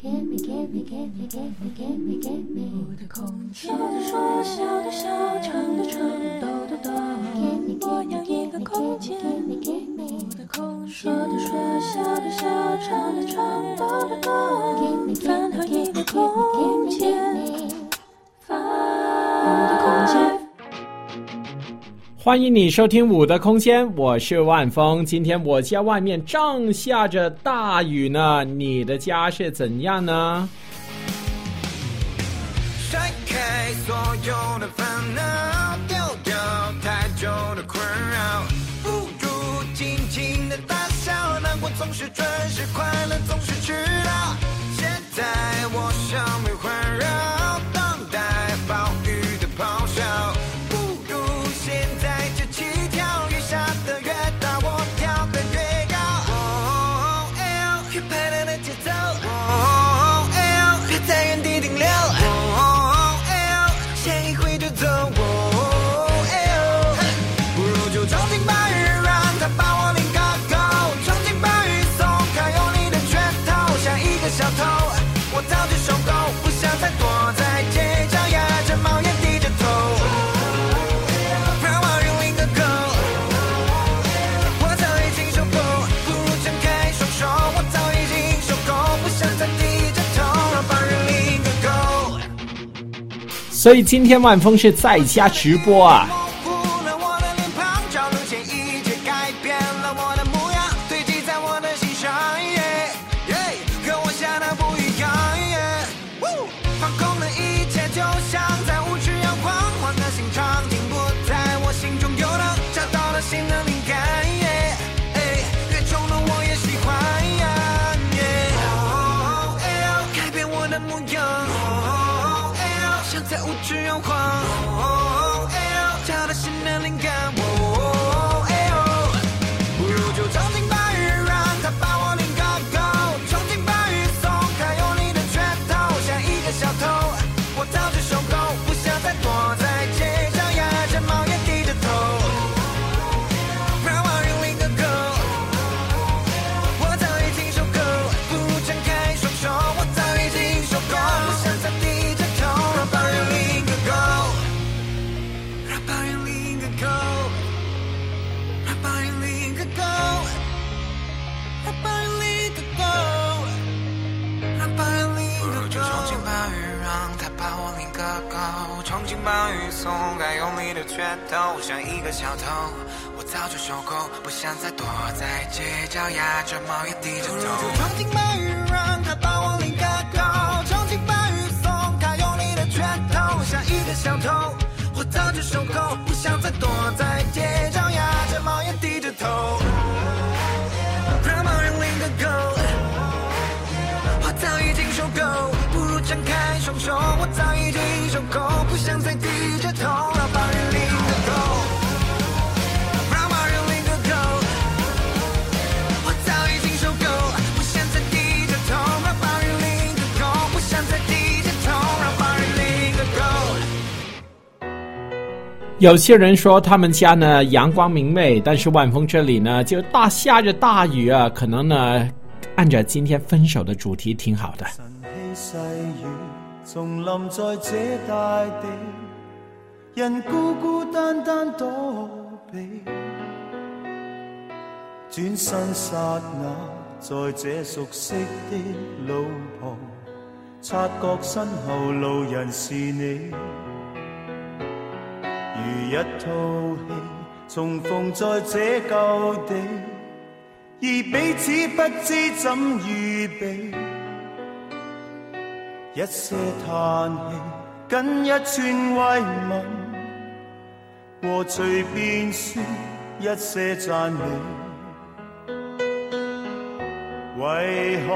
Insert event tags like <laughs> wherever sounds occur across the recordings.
我的空间，说的说，笑的笑，唱的唱，抖的抖。我要一个空间，我的空间，说的说，笑的笑，唱的唱，抖的抖。饭后一个空间，欢迎你收听五的空间，我是万峰。今天我家外面正下着大雨呢，你的家是怎样呢？甩开所有的烦恼，丢掉太久的困扰，不如尽情的大笑，难过总是准时，快乐总是迟到。现在我尚未环所以今天万峰是在家直播啊。只有光拳头，像一个小偷。我早就受够，不想再躲在街角，压着帽檐低着头。冲进暴雨，让它把我淋个够。冲进暴雨，松开用力的拳头，像一个小偷。我早就受够，不想再躲在街角，压着帽檐低着头。让暴雨淋个够。我早已经受够，不如张开双手。我早已经受够，不想再低着头，有些人说他们家呢阳光明媚，但是万峰这里呢就大下着大雨啊，可能呢按照今天分手的主题挺好的。晨曦细雨重临在这大地，人孤孤單單躲避，轉身刹那，在這熟悉的路旁，察覺身後路人是你，如一套戲，重逢在這舊地，而彼此不知怎預備。一些叹气，跟一串慰問，和隨便說一些讚美。為何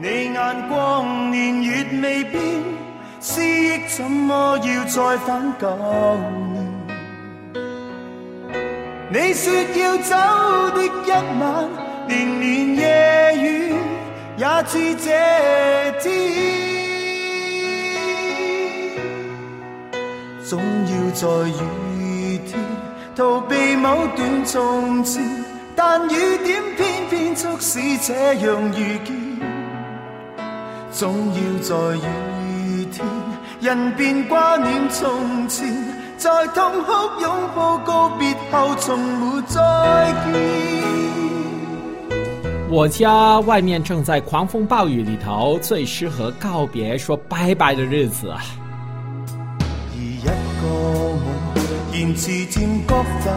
你眼光年月未變，思憶怎麼要再返旧年？你說要走的一晚，連連夜雨也似這天。總要在雨天逃避某段从前，但雨點偏偏促使這樣遇見。总要在雨天，人便挂念从前，在痛哭拥抱告别后，从没再见。我家外面正在狂风暴雨里头，最适合告别说拜拜的日子啊！而一个我，言辞渐觉乏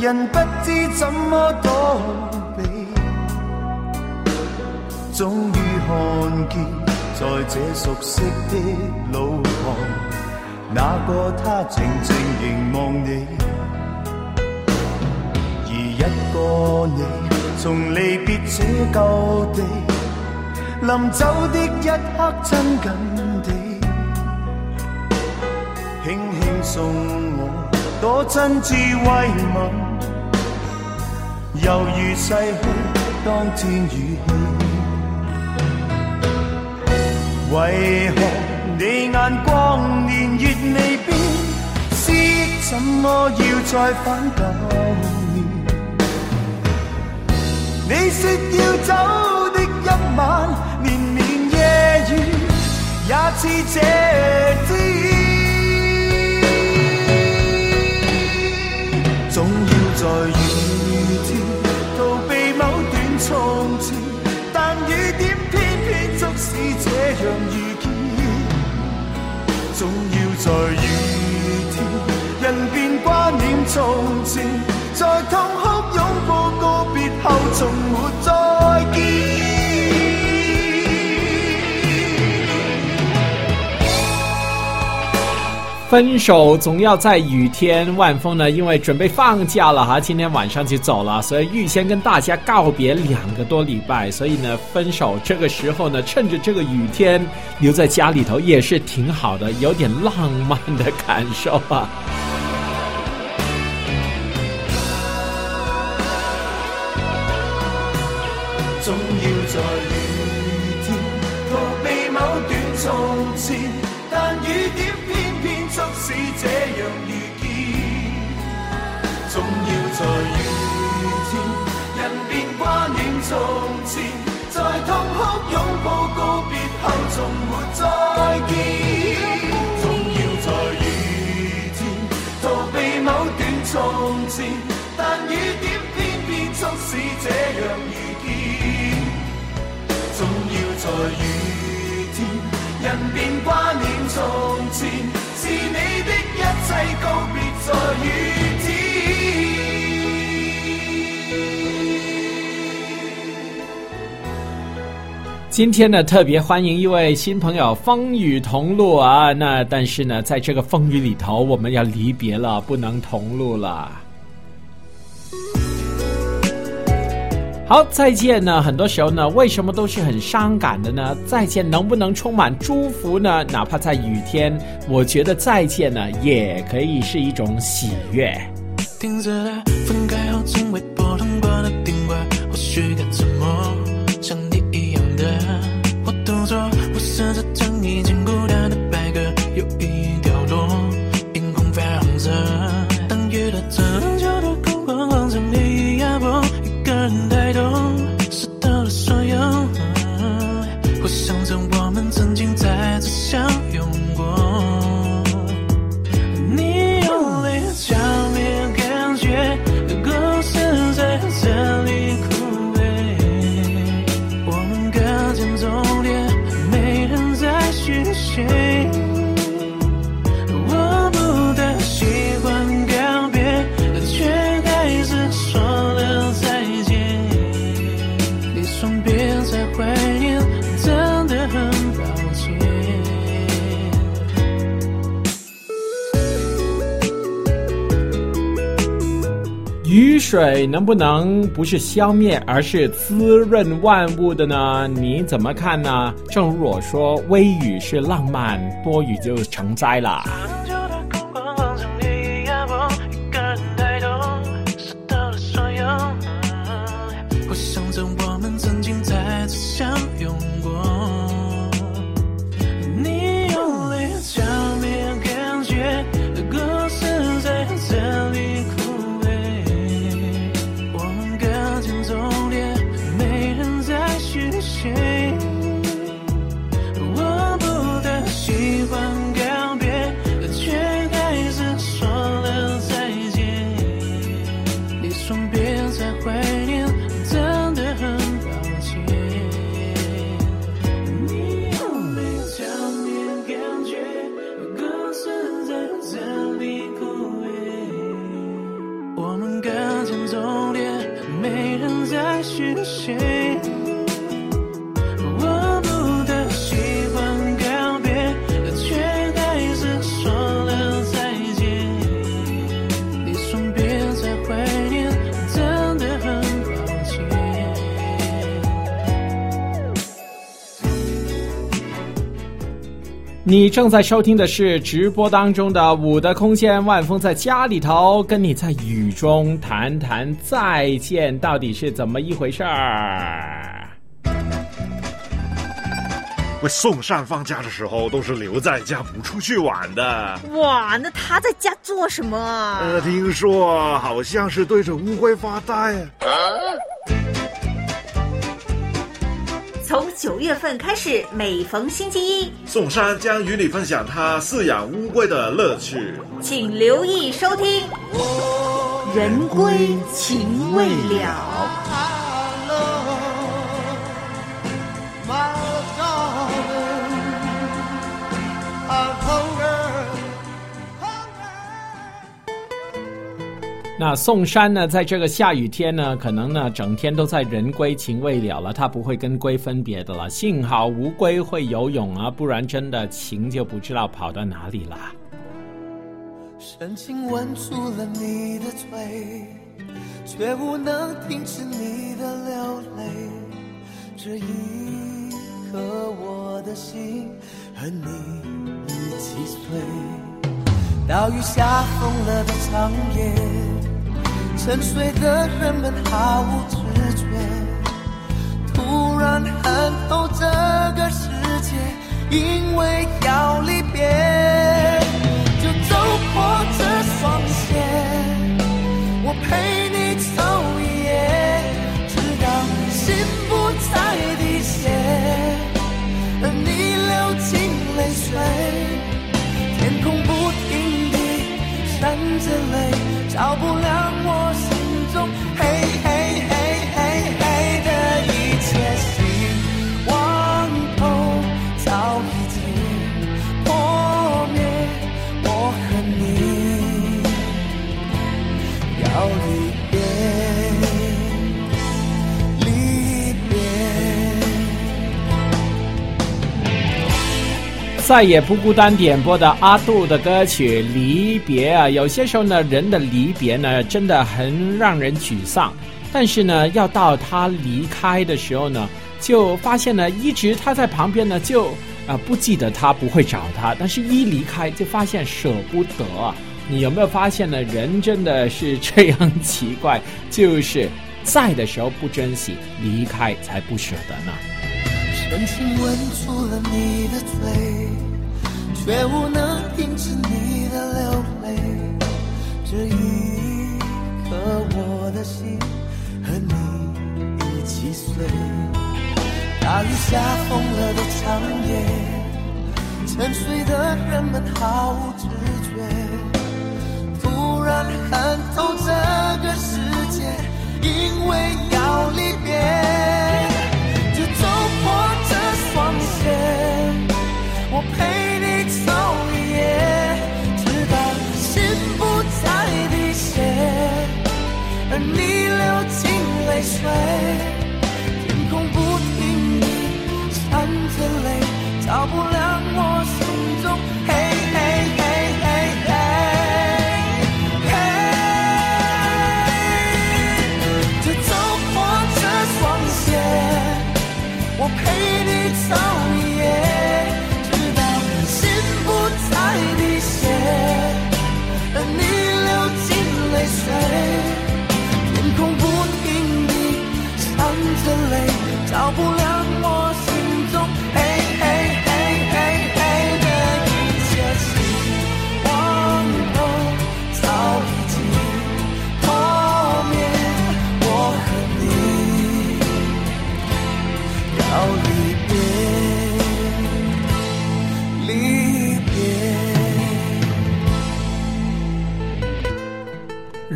味，人不知怎么躲避。终于看见，在这熟悉的路旁，那个他静静凝望你，而一个你。从离别这旧地，临走的一刻亲近地，轻轻送我多真挚慰问，犹如逝去当天语气。为何你眼光年月未变，思忆怎么要再返旧年？你说要走的一晚，连绵夜雨也似这天。总要在雨天逃避某段从前，但雨点偏偏促使这样在痛哭拥抱告别。后从没再见。分手总要在雨天。万峰呢，因为准备放假了哈，今天晚上就走了，所以预先跟大家告别两个多礼拜。所以呢，分手这个时候呢，趁着这个雨天留在家里头也是挺好的，有点浪漫的感受啊。在痛哭拥抱告别后，从没再见。总要在雨天逃避某段从前，但雨点偏偏促使这样遇见。总要在雨天，人便挂念从前，是你的一切告别在雨今天呢，特别欢迎一位新朋友，风雨同路啊！那但是呢，在这个风雨里头，我们要离别了，不能同路了。好，再见呢，很多时候呢，为什么都是很伤感的呢？再见能不能充满祝福呢？哪怕在雨天，我觉得再见呢，也可以是一种喜悦。雨水能不能不是消灭，而是滋润万物的呢？你怎么看呢？正如我说，微雨是浪漫，多雨就成灾了。你正在收听的是直播当中的《五的空间》，万峰在家里头跟你在雨中谈谈再见，到底是怎么一回事儿？我，宋善放假的时候都是留在家不出去玩的。哇，那他在家做什么啊？呃，听说好像是对着乌龟发呆。从九月份开始，每逢星期一，宋山将与你分享他饲养乌龟的乐趣。请留意收听《人归情未了》。那宋山呢，在这个下雨天呢，可能呢整天都在人归情未了了，他不会跟龟分别的了。幸好乌龟会游泳啊，不然真的情就不知道跑到哪里了。深情吻住了你的嘴，却无能停止你的流泪。这一刻，我的心和你一起碎。大雨下疯了的长夜，沉睡的人们毫无知觉。突然看透这个世界，因为要离别，就走过这双鞋，我陪你走一夜，直到心不再滴血，而你流尽泪水，天空不停地闪着泪，照不亮我再也不孤单点播的阿杜的歌曲《离别》啊，有些时候呢，人的离别呢，真的很让人沮丧。但是呢，要到他离开的时候呢，就发现呢，一直他在旁边呢，就啊、不记得他，不会找他。但是一离开，就发现舍不得啊。你有没有发现呢？人真的是这样奇怪，就是在的时候不珍惜，离开才不舍得呢。深情吻住了你的嘴，却无能停止你的流泪。这一刻，我的心和你一起碎。大雨下疯了的长夜，沉睡的人们毫无知觉。突然看透这个世界，因为要离别。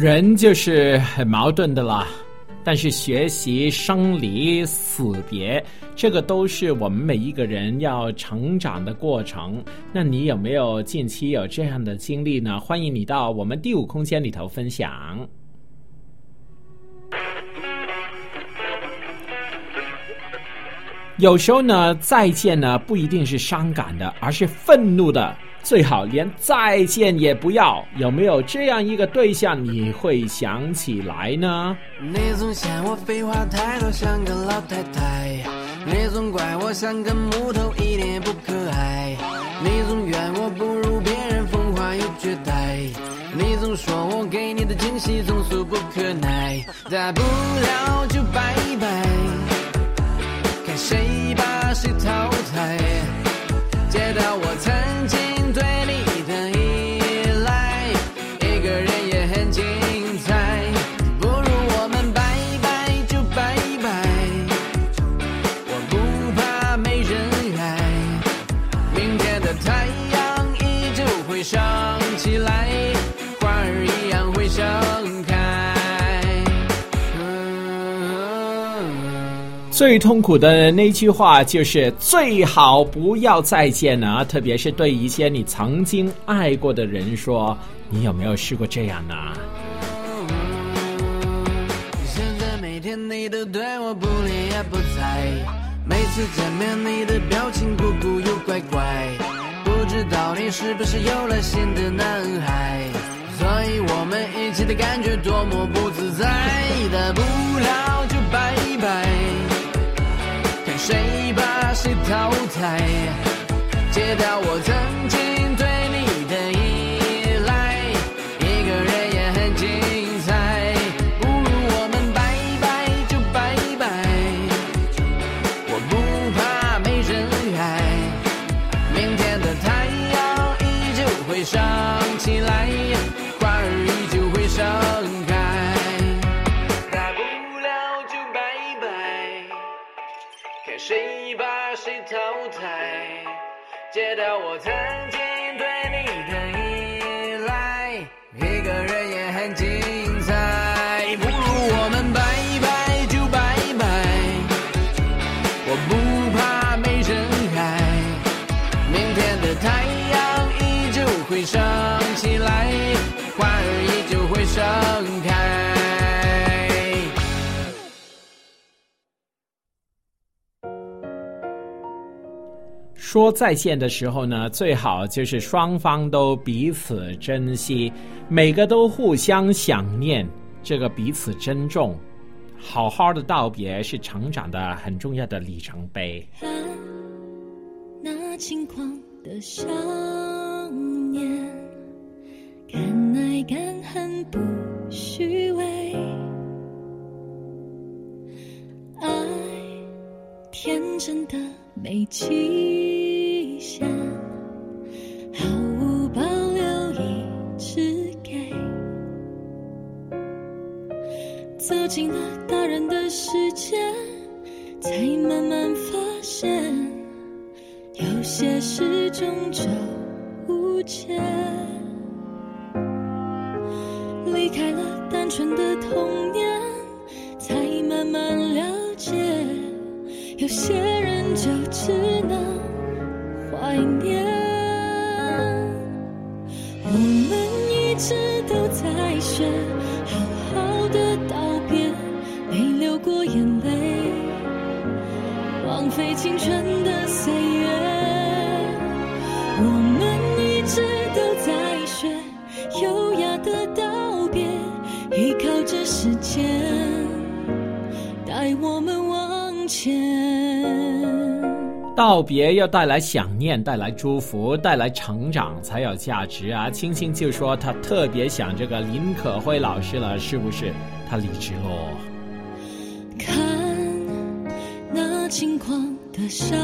人就是很矛盾的啦，但是学习生离死别，这个都是我们每一个人要成长的过程。那你有没有近期有这样的经历呢？欢迎你到我们第五空间里头分享。有时候呢，再见呢不一定是伤感的，而是愤怒的。最好连再见也不要。有没有这样一个对象你会想起来呢？你总嫌我废话太多，像个老太太。你总怪我像个木头，一点不可爱。你总怨我不如别人风华又绝代。你总说我给你的惊喜总俗不可耐，大不了就拜拜，看谁把谁淘汰。戒掉我曾经最痛苦的那句话就是最好不要再见了，特别是对一些你曾经爱过的人说，你有没有试过这样呢？现在每天你都对我不理也不睬，每次见面你的表情酷酷又怪怪，不知道你是不是有了新的男孩，所以我们一起的感觉多么不自在，大不了就拜拜，谁把谁淘汰，戒掉我曾经说再见的时候呢，最好就是双方都彼此珍惜，每个都互相想念，这个彼此珍重，好好的道别是成长的很重要的里程碑。那轻狂的少年，敢爱敢恨不虚伪，爱天真的没期限，毫无保留一直给。走进了大人的世界，别要带来想念，带来祝福，带来成长，才有价值啊！青青就说他特别想这个林可辉老师了，是不是？他离职喽。看那轻狂的笑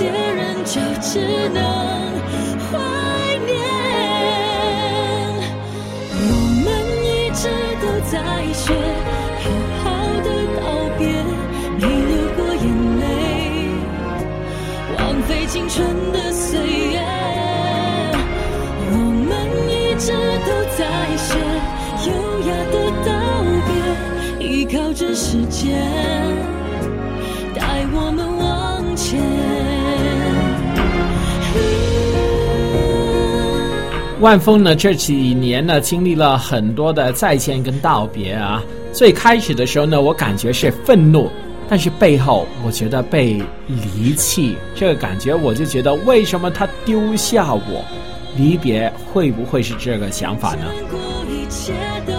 有些人就只能怀念，我们一直都在学好好的告别，没流过眼泪，枉费青春的岁月。我们一直都在学优雅的道别，依靠着时间。万峰呢这几年呢经历了很多的再见跟道别啊。最开始的时候呢，我感觉是愤怒，但是背后我觉得被离弃，这个感觉我就觉得为什么他丢下我？离别会不会是这个想法呢？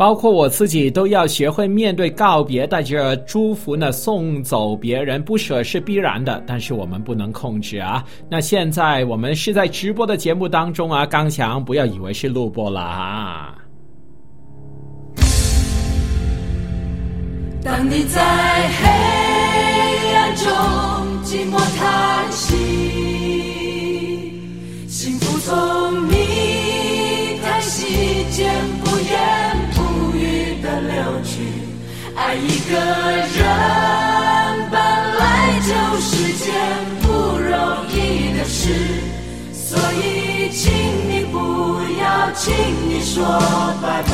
包括我自己都要学会面对告别，带着祝福呢送走别人，不舍是必然的，但是我们不能控制啊。那现在我们是在直播的节目当中啊，刚强不要以为是录播了啊。当你在黑暗中寂寞叹息，幸福从你叹息间不言。爱一个人本来就是件不容易的事，所以请你不要轻易说拜拜。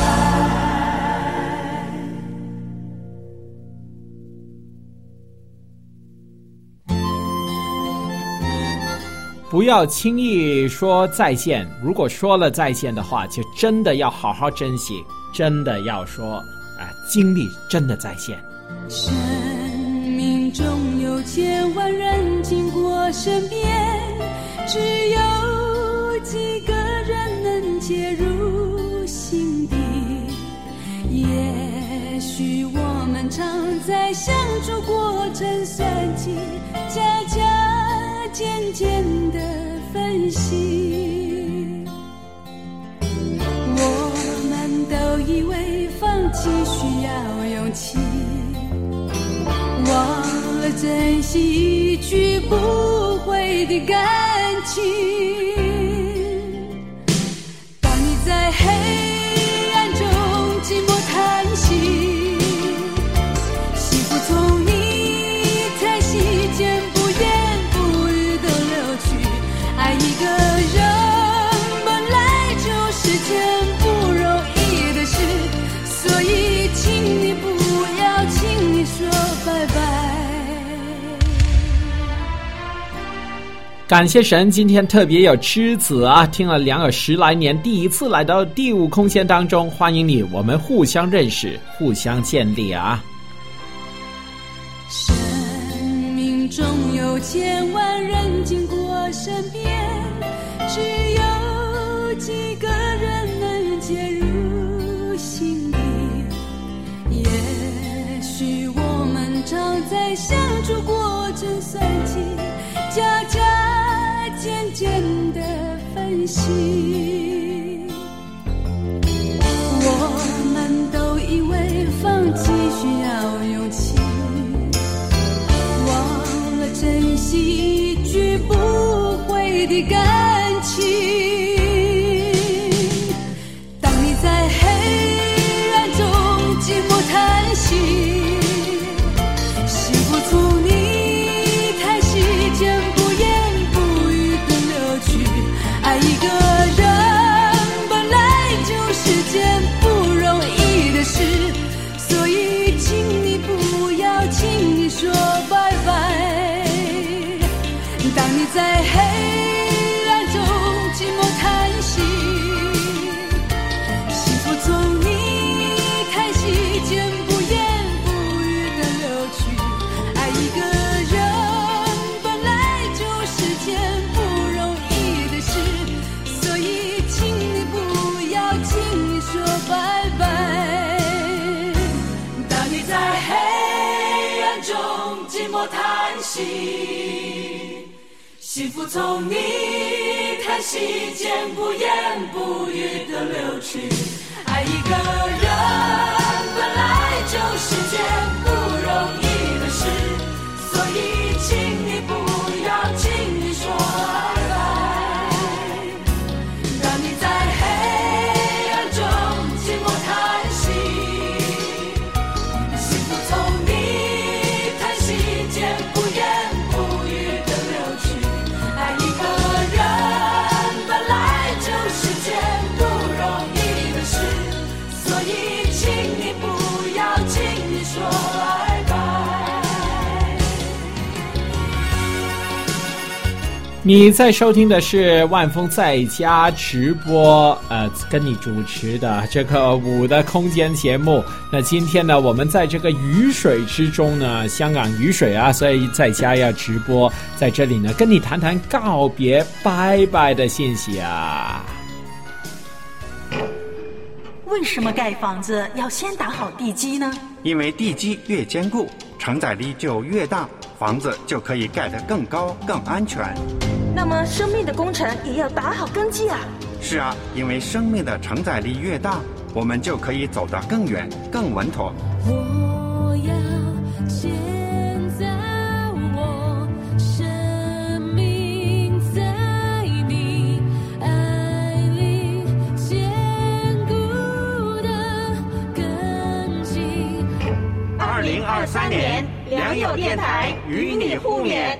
不要轻易说再见，如果说了再见的话，就真的要好好珍惜，真的要说，啊、经历真的再见。生命中有千万人经过身边，只有几个人能介入心底。也许我们常在相处过程算计，加加减减的分析。都以为放弃需要勇气，忘了珍惜一去不回的感情。当你在黑感谢神，今天特别有之子啊，听了两耳十来年，第一次来到第五空间当中，欢迎你，我们互相认识，互相建立啊。生命中有千万人经过身边，只有几个人能介入心底。也许我们常在相处过心。我们都以为放弃需要勇气。忘了珍惜一句不回的感情。从你叹息间不言不语的流去。爱一个你在收听的是万峰在家直播，呃，跟你主持的这个五的空间节目。那今天呢，我们在这个雨水之中呢，香港雨水啊，所以在家要直播，在这里呢，跟你谈谈告别拜拜的信息啊。为什么盖房子要先打好地基呢？因为地基越坚固，承载力就越大，房子就可以盖得更高、更安全。那么生命的工程也要打好根基啊！是啊，因为生命的承载力越大，我们就可以走得更远、更稳妥。我要建造我生命在你爱里坚固的根基。二零二三年，良友电台与你互勉。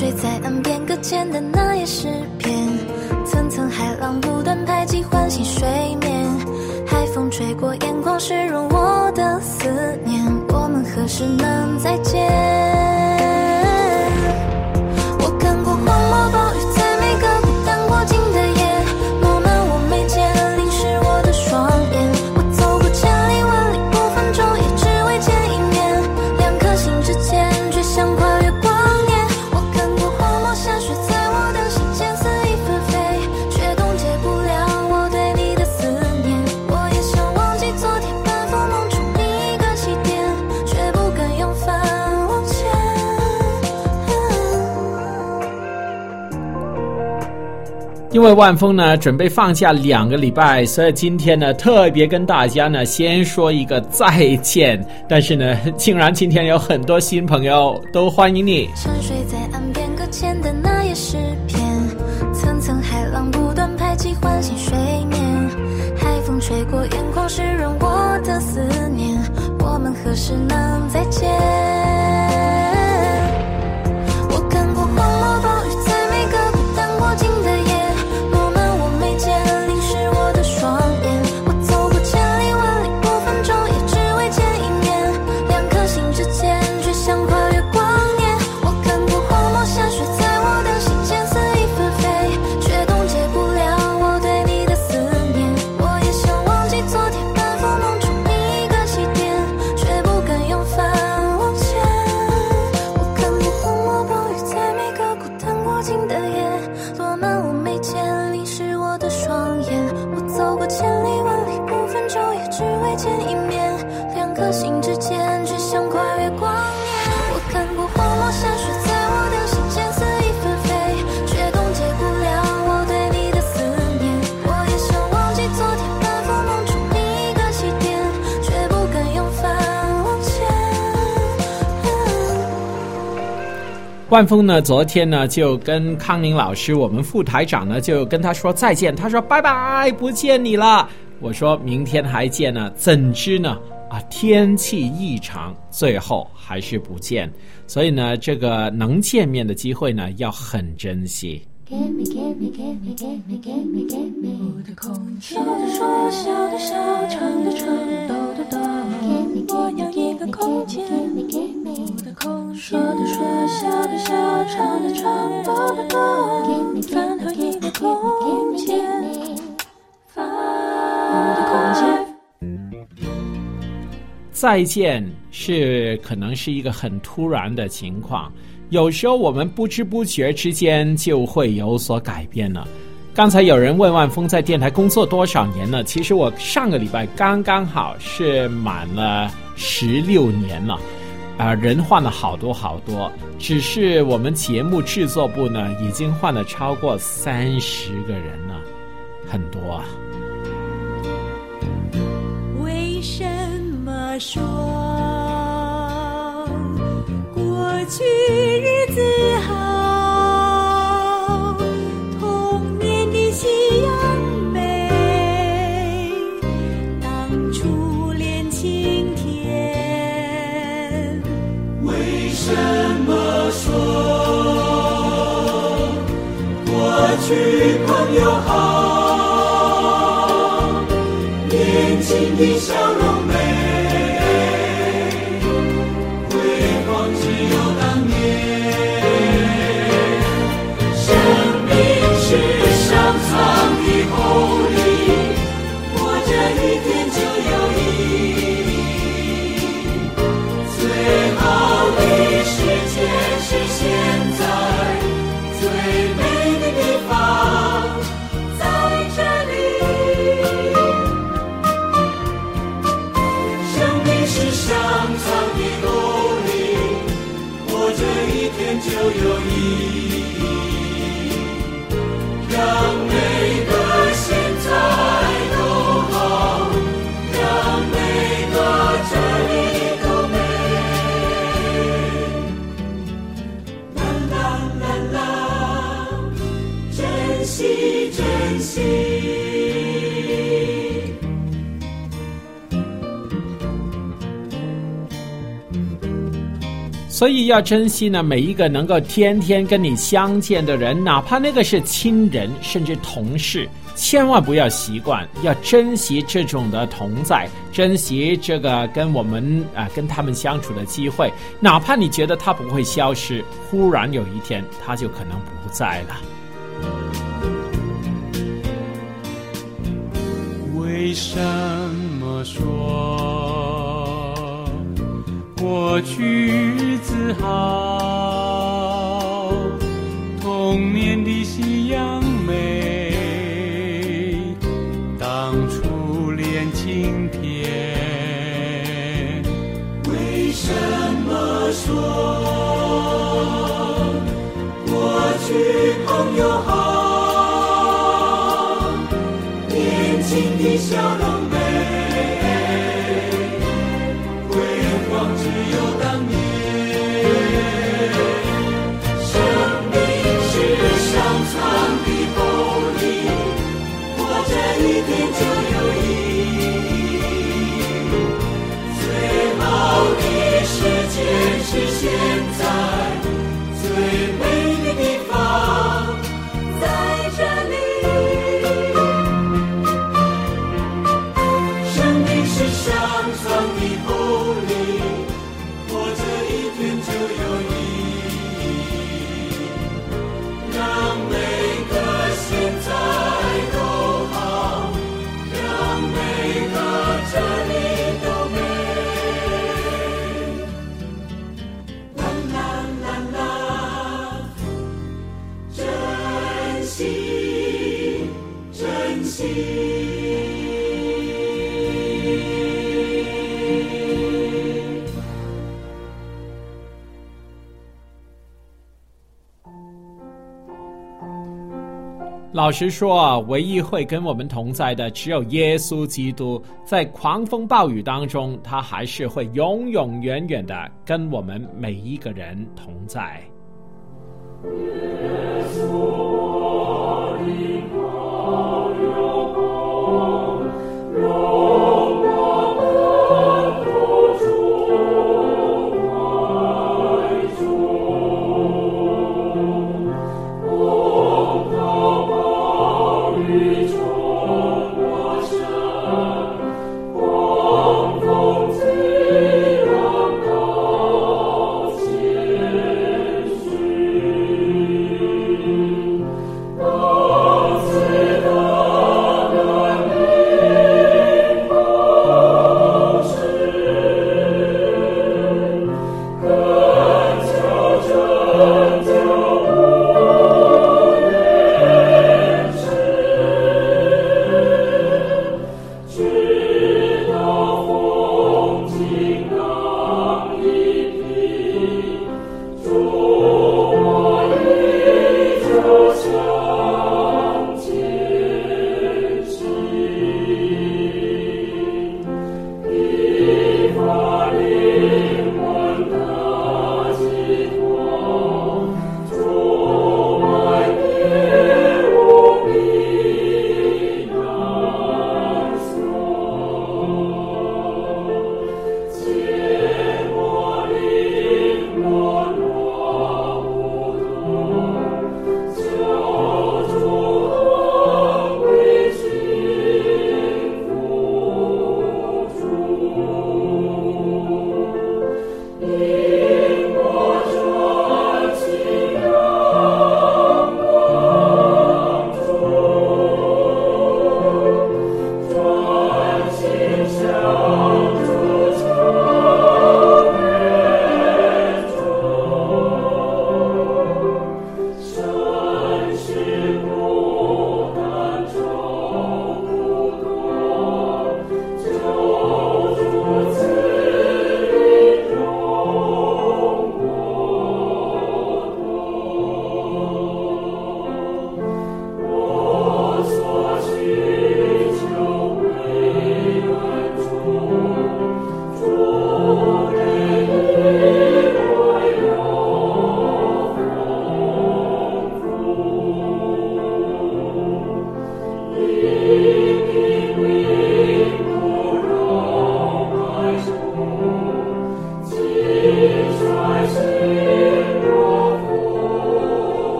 睡在岸边搁浅的那页诗篇，层层海浪不断拍击唤醒睡眠。海风吹过眼眶，湿润我的思念。我们何时能再见？因为万峰呢准备放假两个礼拜，所以今天呢特别跟大家呢先说一个再见。但是呢，竟然今天有很多新朋友都欢迎你。沉睡在岸边搁浅的那页诗篇，层层海浪不断拍击唤醒睡眠。海风吹过眼眶，湿润我的思念。我们何时能范峰呢？昨天呢，就跟康宁老师，我们副台长呢，就跟他说再见。他说拜拜，不见你了。我说明天还见呢，怎知呢？啊，天气异常，最后还是不见。所以呢，这个能见面的机会呢，要很珍惜。说的说笑的笑唱的唱，抖的抖，饭后一个空间，饭的空间。再见是可能是一个很突然的情况，有时候我们不知不觉之间就会有所改变了。刚才有人问万峰在电台工作多少年了？其实我上个礼拜刚刚好是满了十六年了，啊、人换了好多好多，只是我们节目制作部呢已经换了超过三十个人了，很多啊。为什么说过去过去朋友好？年轻的所以要珍惜呢每一个能够天天跟你相见的人，哪怕那个是亲人，甚至同事，千万不要习惯，要珍惜这种的同在，珍惜这个跟我们啊、跟他们相处的机会，哪怕你觉得他不会消失，忽然有一天他就可能不在了。为什么说过去日子好？童年的夕阳美，当初恋晴天。为什么说过去朋友好？年轻的笑容老实说，唯一会跟我们同在的只有耶稣基督。在狂风暴雨当中，他还是会永永远远的跟我们每一个人同在。耶稣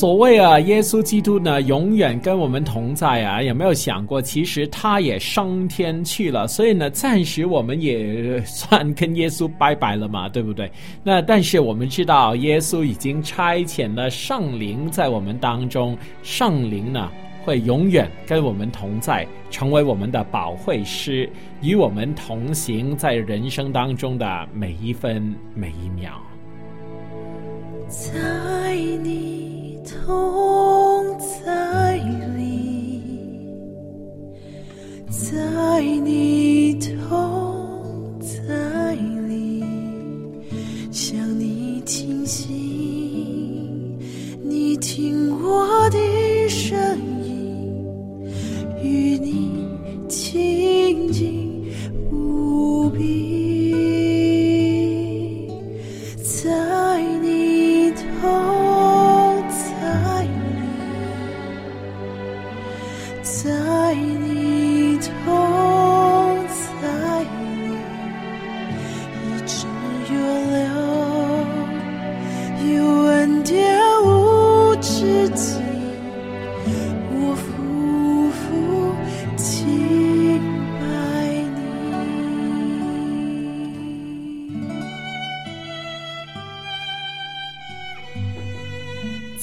所谓啊，耶稣基督呢，永远跟我们同在啊。有没有想过，其实他也升天去了，所以呢，暂时我们也算跟耶稣拜拜了嘛，对不对？那但是我们知道，耶稣已经差遣了圣灵在我们当中，圣灵呢会永远跟我们同在，成为我们的保惠师，与我们同行在人生当中的每一分每一秒。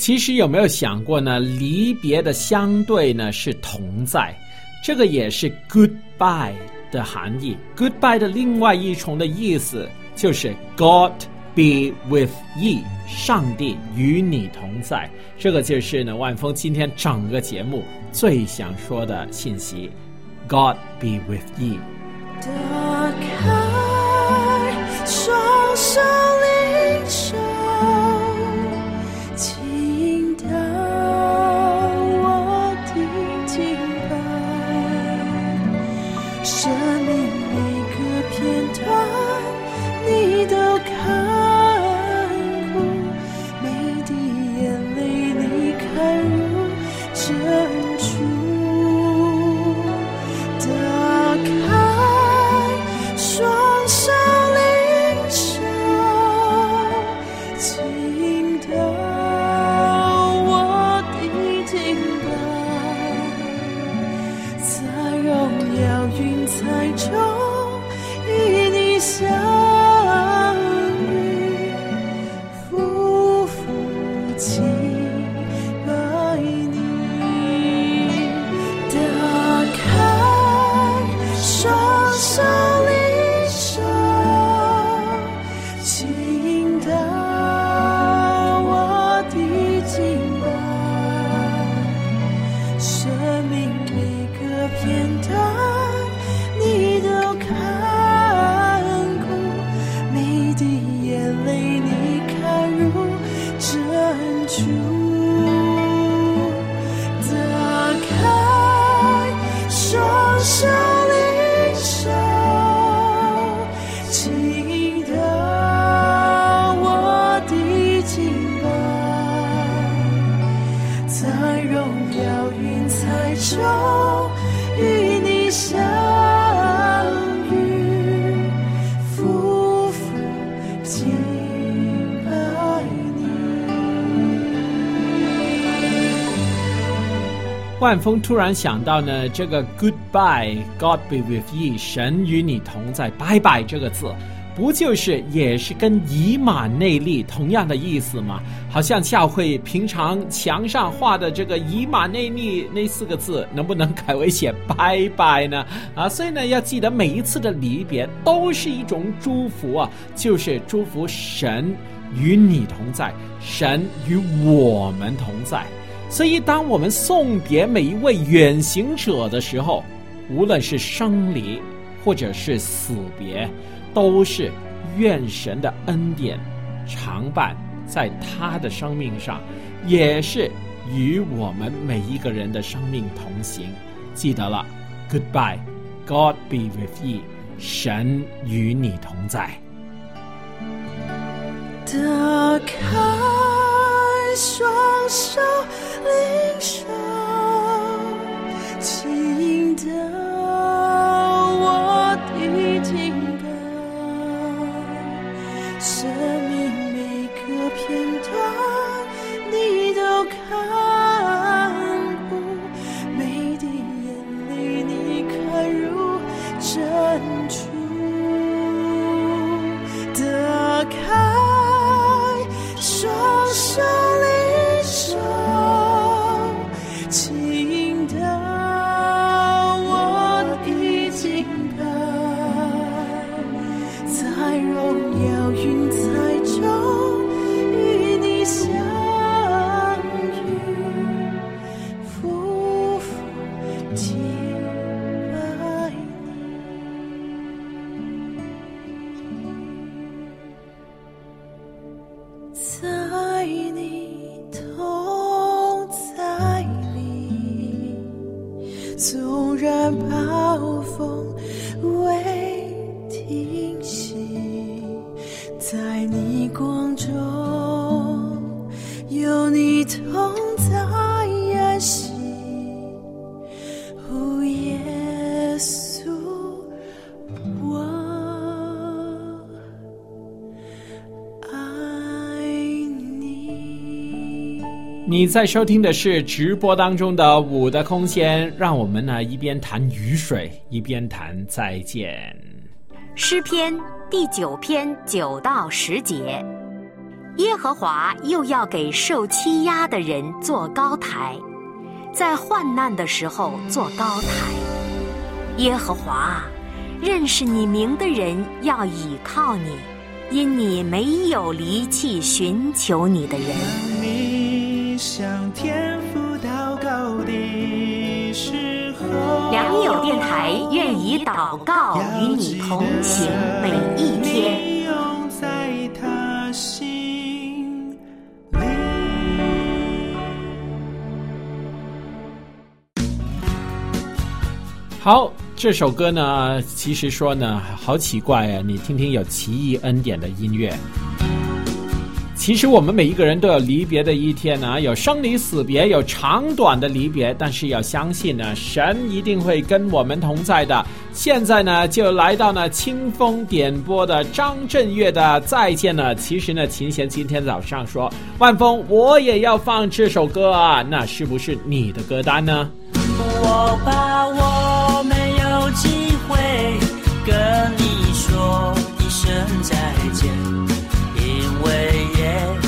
其实有没有想过呢？离别的相对呢是同在，这个也是 goodbye 的含义。goodbye 的另外一重的意思就是 God be with ye，上帝与你同在。这个就是呢万峰今天整个节目最想说的信息：God be with ye。万峰突然想到呢，这个 goodbye，God be with ye，神与你同在，拜拜这个字，不就是也是跟以马内利同样的意思吗？好像教会平常墙上画的这个以马内利那四个字，能不能改为写拜拜呢？啊，所以呢，要记得每一次的离别都是一种祝福啊，就是祝福神与你同在，神与我们同在。所以，当我们送别每一位远行者的时候，无论是生离或者是死别，都是愿神的恩典常伴在他的生命上，也是与我们每一个人的生命同行。记得了，Goodbye，God be with you，神与你同在。打开双手领受，倾倒我的你在收听的是直播当中的《五的空间》，让我们呢一边谈雨水，一边谈再见。诗篇第九篇九到十节，耶和华又要给受欺压的人做高台，在患难的时候做高台。耶和华，认识你名的人要倚靠你，因你没有离弃寻求你的人。向天父祷告的时候，良友电台愿以祷告与你同行每一天。好，这首歌呢，其实说呢，好奇怪啊！你听听有奇异恩典的音乐。其实我们每一个人都有离别的一天呢、有生离死别，有长短的离别，但是要相信呢，神一定会跟我们同在的。现在呢，就来到呢清风点播的张震岳的再见了。其实呢，琴弦今天早上说，万峰我也要放这首歌啊，那是不是你的歌单呢？我怕我没有机会跟你说一声再见，为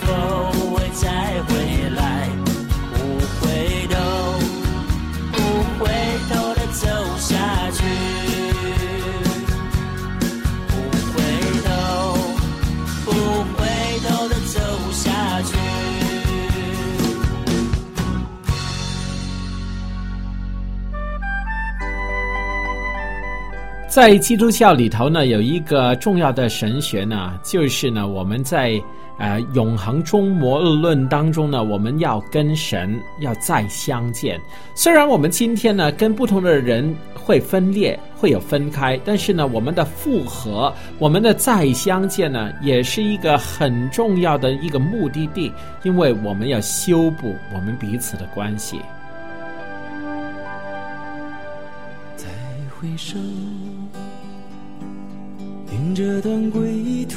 否会再回来？不回头，不回头的走下去。不回头，不回头的走下去。在基督教里头呢，有一个重要的神学呢，就是呢，我们在呃永恒中末日论当中呢，我们要跟神要再相见。虽然我们今天呢跟不同的人会分裂，会有分开，但是呢，我们的复合，我们的再相见呢，也是一个很重要的一个目的地，因为我们要修补我们彼此的关系。再回首，迎这段归途；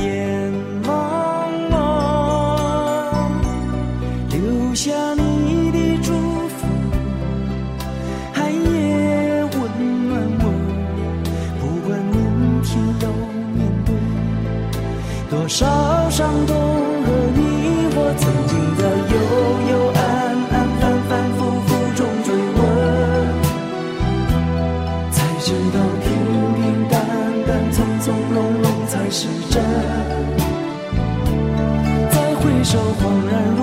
留下你的祝福，寒夜温暖我。不管明天要面对多少伤痛和迷惑，曾经在幽幽暗暗、反反复复中追问，才知道平平淡淡、从从容容才是真。再回首，恍然如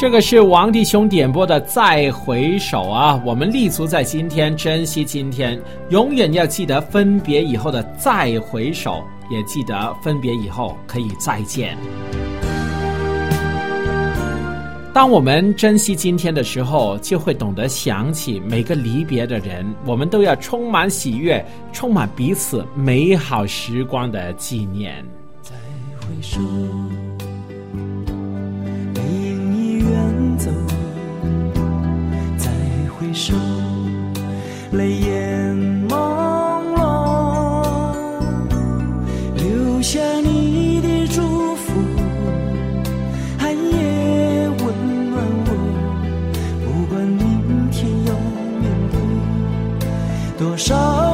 这个是王弟兄点播的《再回首》啊，我们立足在今天，珍惜今天，永远要记得分别以后的再回首，也记得分别以后可以再见。当我们珍惜今天的时候，就会懂得想起每个离别的人，我们都要充满喜悦，充满彼此美好时光的纪念。再回首，手，泪眼朦胧，留下你的祝福，寒夜温暖我。不管明天要面对多少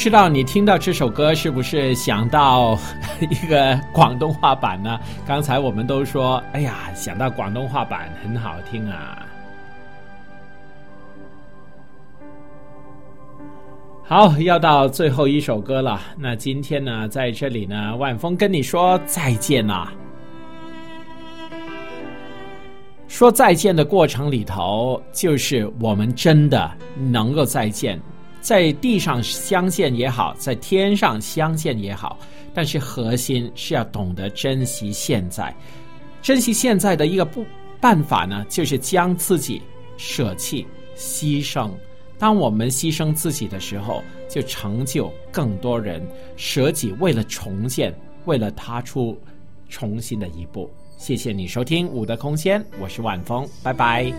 知道你听到这首歌是不是想到 <laughs> 一个广东话版呢？刚才我们都说，哎呀，想到广东话版很好听啊。好，要到最后一首歌了。那今天呢，在这里呢，万峰跟你说再见啦。说再见的过程里头，就是我们真的能够再见。在地上相见也好，在天上相见也好，但是核心是要懂得珍惜现在。珍惜现在的一个不办法呢，就是将自己舍弃、牺牲。当我们牺牲自己的时候，就成就更多人舍己，为了重建，为了踏出重新的一步。谢谢你收听《五的空间》，我是万峰，拜拜。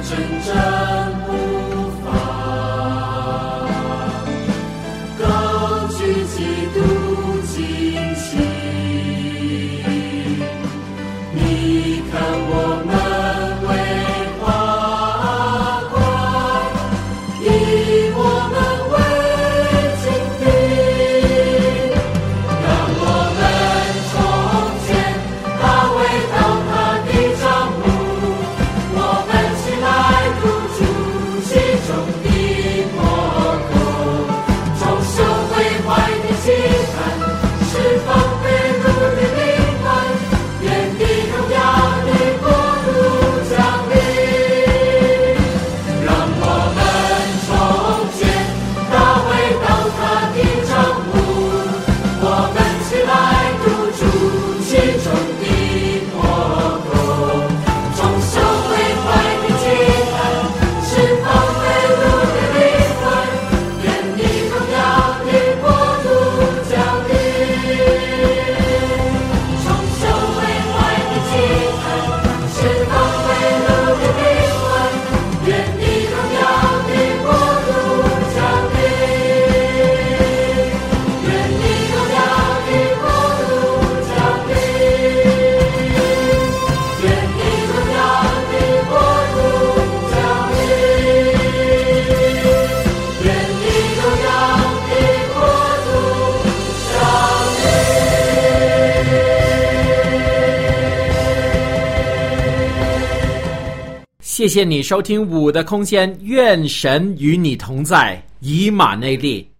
真真谢谢你收听五的空间愿神与你同在以马内利。